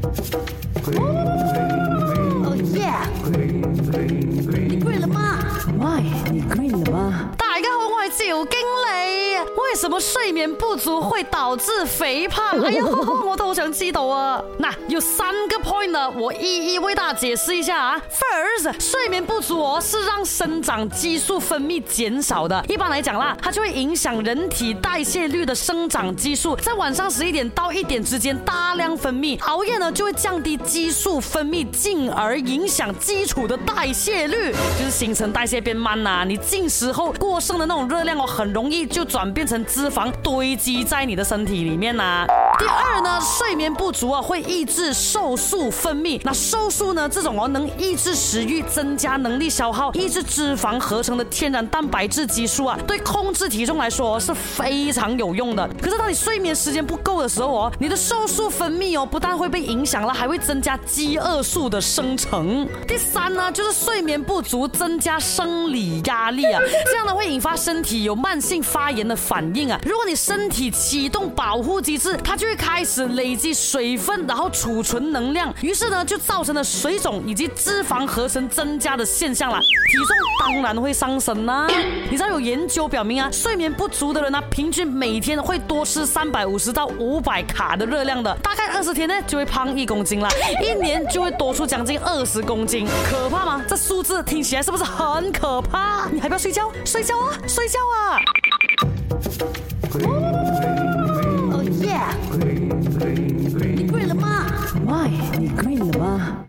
哦耶！你 green 了吗？My，你 green 了吗？大家好，我是赵经理。为什么睡眠不足会导致肥胖？哎呀，我都想知道啊！那有三个 point 呢，我一一为大家解释一下啊。First，睡眠不足哦是让生长激素分泌减少的。一般来讲啦，它就会影响人体代谢率的生长激素，在晚上十一点到一点之间大量分泌。熬夜呢，就会降低激素分泌，进而影响基础的代谢率，就是新陈代谢变慢呐。你进食后过剩的那种热量哦，很容易就转变成。脂肪堆积在你的身体里面呐。第二呢，睡眠不足啊，会抑制瘦素分泌。那瘦素呢，这种哦能抑制食欲、增加能力消耗、抑制脂肪合成的天然蛋白质激素啊，对控制体重来说是非常有用的。可是当你睡眠时间不够的时候哦，你的瘦素分泌哦不但会被影响了，还会增加饥饿素的生成。第三呢，就是睡眠不足增加生理压力啊，这样呢会引发身体有慢性发炎的反应啊。如果你身体启动保护机制，它就会开始累积水分，然后储存能量，于是呢就造成了水肿以及脂肪合成增加的现象啦，体重当然会上升啦。你知道有研究表明啊，睡眠不足的人呢，平均每天会多吃三百五十到五百卡的热量的，大概二十天呢就会胖一公斤了，一年就会多出将近二十公斤。可怕吗？这数字听起来是不是很可怕？你还不睡觉？睡觉啊！睡觉啊！你困了吗？